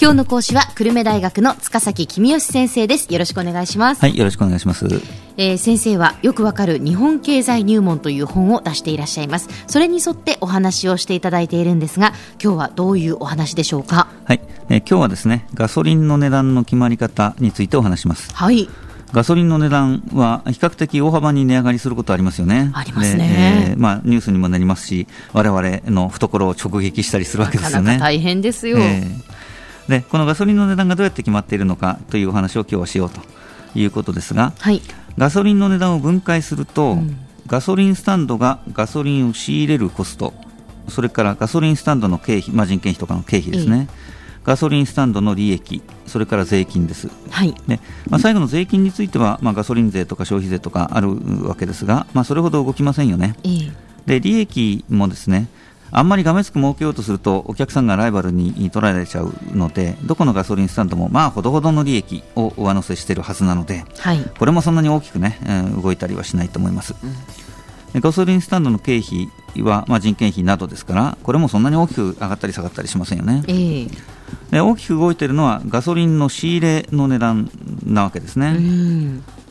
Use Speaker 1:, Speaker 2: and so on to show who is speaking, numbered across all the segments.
Speaker 1: 今日の講師は久留米大学の塚崎君吉先生です。よろしくお願いします。
Speaker 2: はいよろしくお願いします、
Speaker 1: えー、先生はよくわかる日本経済入門という本を出していらっしゃいます。それに沿ってお話をしていただいているんですが今日はどういうお話でしょうか？
Speaker 2: はい、えー、今日はですねガソリンの値段の決まり方についてお話します。
Speaker 1: はい。
Speaker 2: ガソリンの値段は比較的大幅に値上がりすることありますよね。
Speaker 1: ありますね。
Speaker 2: えー、まあ、ニュースにもなりますし、われわれの懐を直撃したりするわけですよね。なかな
Speaker 1: か大変ですよ、え
Speaker 2: ー、で、このガソリンの値段がどうやって決まっているのかというお話を今日はしようということですが、
Speaker 1: はい、
Speaker 2: ガソリンの値段を分解すると、うん、ガソリンスタンドがガソリンを仕入れるコスト、それからガソリンスタンドの経費、まあ、人件費とかの経費ですね。えーガソリンスタンドの利益、それから税金です。
Speaker 1: はい、
Speaker 2: でまあ、最後の税金については、まあ、ガソリン税とか消費税とかあるわけですが、まあ、それほど動きませんよね。で利益もですねあんまりがめつく儲けようとするとお客さんがライバルに取られちゃうのでどこのガソリンスタンドもまあほどほどの利益を上乗せしているはずなので、
Speaker 1: はい、
Speaker 2: これもそんなに大きくね、動いたりはしないと思います。うんガソリンスタンドの経費は、まあ、人件費などですから、これもそんなに大きく上がったり下がったりしませんよね。
Speaker 1: えー、
Speaker 2: で大きく動いているのはガソリンの仕入れの値段なわけですね。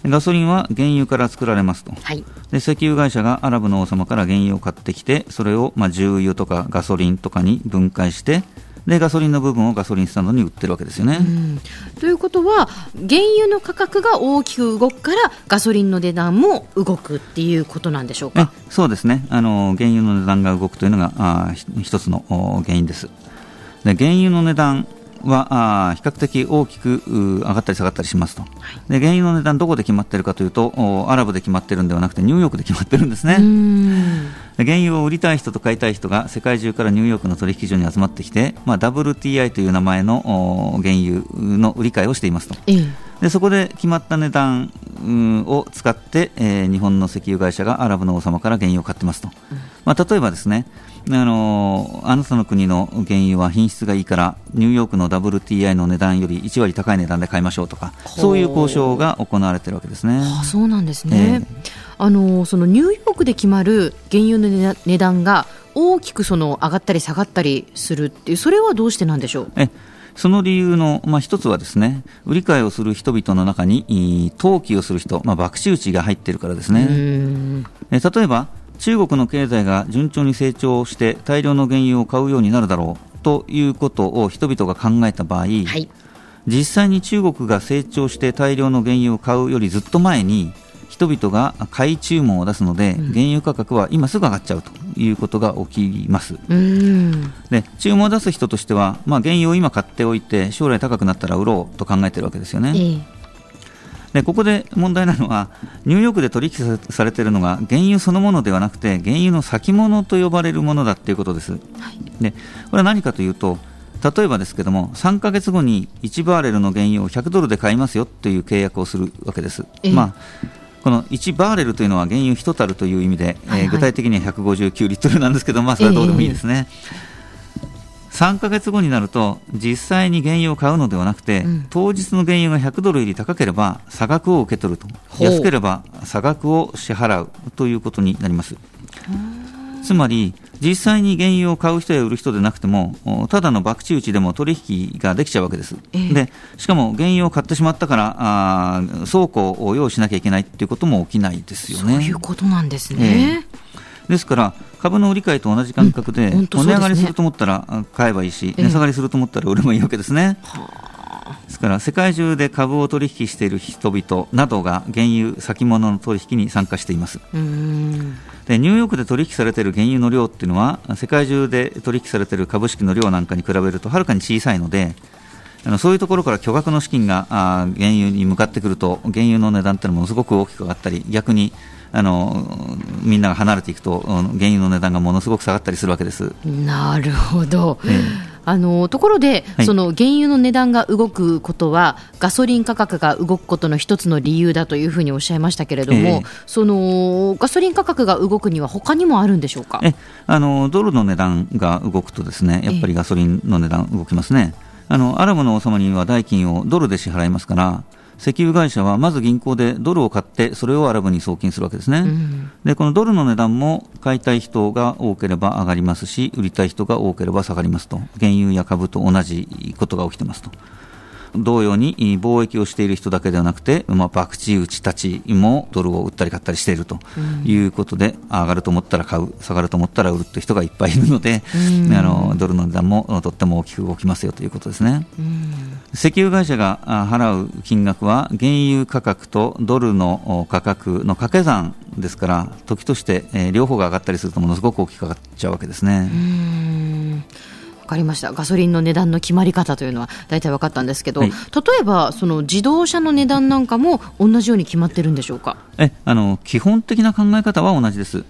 Speaker 2: ガソリンは原油から作られますと、
Speaker 1: はい、
Speaker 2: で石油会社がアラブの王様から原油を買ってきて、それをまあ重油とかガソリンとかに分解して、でガソリンの部分をガソリンスタンドに売ってるわけですよね。
Speaker 1: ということは原油の価格が大きく動くからガソリンの値段も動くっていうことなんでしょうか？
Speaker 2: そうですね。あの原油の値段が動くというのがあ一つの原因です。で原油の値段はあ比較的大きく上がったり下がったりしますと、はい、で原油の値段、どこで決まっているかというとアラブで決まっているんではなくてニューヨークで決まっているんですね。原油を売りたい人と買いたい人が世界中からニューヨークの取引所に集まってきて、まあ、WTI という名前の原油の売り買いをしていますと。でそこで決まった値段を使って、えー、日本の石油会社がアラブの王様から原油を買ってますと、まあ、例えばですねあのあなたの国の原油は品質がいいからニューヨークの WTI の値段より1割高い値段で買いましょうとかそういう交渉が行われているわけですね。
Speaker 1: あそうなんですね、えー、あのそのニューヨークで決まる原油の値段が大きくその上がったり下がったりするっていうそれはどうしてなんでしょう？
Speaker 2: えその理由の、まあ、一つはですね売り買いをする人々の中に投機をする人、まあ、博打打ちが入っているからですね。え例えば中国の経済が順調に成長して大量の原油を買うようになるだろうということを人々が考えた場合、はい、実際に中国が成長して大量の原油を買うよりずっと前に人々が買い注文を出すので、うん、原油価格は今すぐ上がっちゃうということが起きます。で注文を出す人としては、まあ、原油を今買っておいて将来高くなったら売ろうと考えているわけですよね。えーでここで問題なのはニューヨークで取引されているのが原油そのものではなくて原油の先物と呼ばれるものだということです。はい、でこれは何かというと例えばですけども3か月後に1バーレルの原油を100ドルで買いますよという契約をするわけです。まあこの1バーレルというのは原油1たるという意味で、はいはい、えー、具体的には159リットルなんですけど、まあ、それはどうでもいいですね。えー3か月後になると実際に原油を買うのではなくて、うん、当日の原油が100ドルより高ければ差額を受け取ると。安ければ差額を支払うということになります。つまり実際に原油を買う人や売る人でなくてもただの博打打ちでも取引ができちゃうわけです、えー、でしかも原油を買ってしまったからあ倉庫を用意しなきゃいけないということも起きないですよね。
Speaker 1: そういうことなんですね、
Speaker 2: えーですから株の売り買いと同じ感覚で、うん、値上がりすると思ったら買えばいいし、値下がりすると思ったら売ればいいわけですね。ですから世界中で株を取引している人々などが原油先物の取引に参加しています。でニューヨークで取引されている原油の量っていうのは世界中で取引されている株式の量なんかに比べるとはるかに小さいのであのそういうところから巨額の資金があ原油に向かってくると原油の値段っていうのものすごく大きく上がったり逆にあのみんなが離れていくと原油の値段がものすごく下がったりするわけです。
Speaker 1: なるほど、ええあのところで、はい、その原油の値段が動くことはガソリン価格が動くことの一つの理由だというふうにおっしゃいましたけれども、えー、そのガソリン価格が動くには他にもあるんでしょうか？
Speaker 2: えあのドルの値段が動くとですねやっぱりガソリンの値段動きますね、えー、あのアラブの王様には代金をドルで支払いますから石油会社はまず銀行でドルを買って、それをアラブに送金するわけですね、うん、でこのドルの値段も買いたい人が多ければ上がりますし、売りたい人が多ければ下がりますと、原油や株と同じことが起きてますと。同様に貿易をしている人だけではなくて、まあ、博打打ちたちもドルを売ったり買ったりしているということで、うん、上がると思ったら買う、下がると思ったら売るという人がいっぱいいるので、うん、あのドルの値段もとっても大きく動きますよということですね。うん、石油会社が払う金額は、原油価格とドルの価格の掛け算ですから、時として、えー、両方が上がったりすると、ものすごく大きく上がっちゃうわけですね。
Speaker 1: 分かりました。ガソリンの値段の決まり方というのは大体分かったんですけど、はい、例えばその自動車の値段なんかも同じように決まってるんでしょうか？
Speaker 2: えあの基本的な考え方は同じです。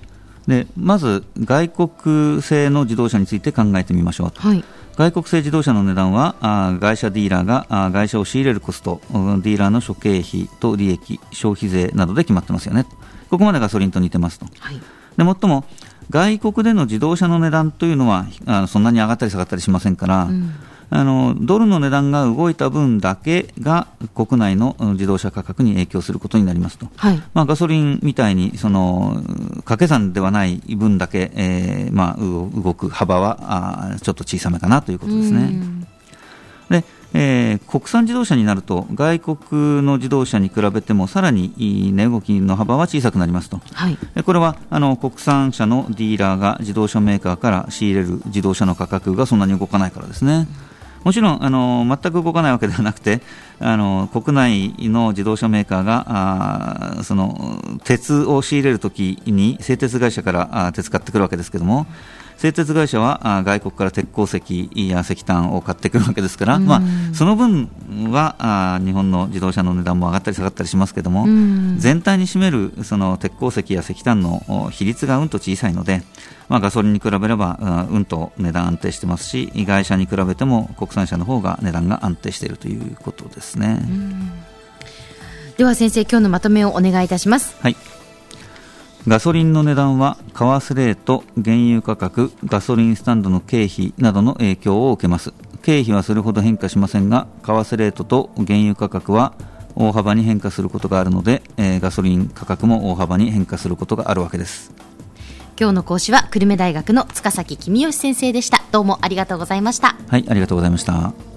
Speaker 2: でまず外国製の自動車について考えてみましょう、はい、外国製自動車の値段はあ外車ディーラーがあ外車を仕入れるコストディーラーの諸経費と利益消費税などで決まってますよね。ここまでガソリンと似てますと、はい、で最も外国での自動車の値段というのはあのそんなに上がったり下がったりしませんから、うん、あのドルの値段が動いた分だけが国内の自動車価格に影響することになりますと、はい、まあ、ガソリンみたいにその掛け算ではない分だけ、えーまあ、動く幅はあちょっと小さめかなということですね。でえー、国産自動車になると外国の自動車に比べてもさらに値動きの幅は小さくなりますと、はい、これはあの国産車のディーラーが自動車メーカーから仕入れる自動車の価格がそんなに動かないからですね。もちろんあの全く動かないわけではなくてあの国内の自動車メーカーがあその鉄を仕入れるときに製鉄会社からあ鉄買ってくるわけですけども、製鉄会社は外国から鉄鉱石や石炭を買ってくるわけですから、まあ、その分は日本の自動車の値段も上がったり下がったりしますけども、全体に占めるその鉄鉱石や石炭の比率がうんと小さいので、まあ、ガソリンに比べればうんと値段安定してますし外車に比べても国産車の方が値段が安定しているということですね。
Speaker 1: では先生今日のまとめをお願いいたします。
Speaker 2: はいガソリンの値段は為替レート、原油価格、ガソリンスタンドの経費などの影響を受けます。経費はそれほど変化しませんが、為替レートと原油価格は大幅に変化することがあるので、えー、ガソリン価格も大幅に変化することがあるわけです。
Speaker 1: 今日の講師は久留米大学の塚崎君吉先生でした。どうもありがとうございました。
Speaker 2: はい、ありがとうございました。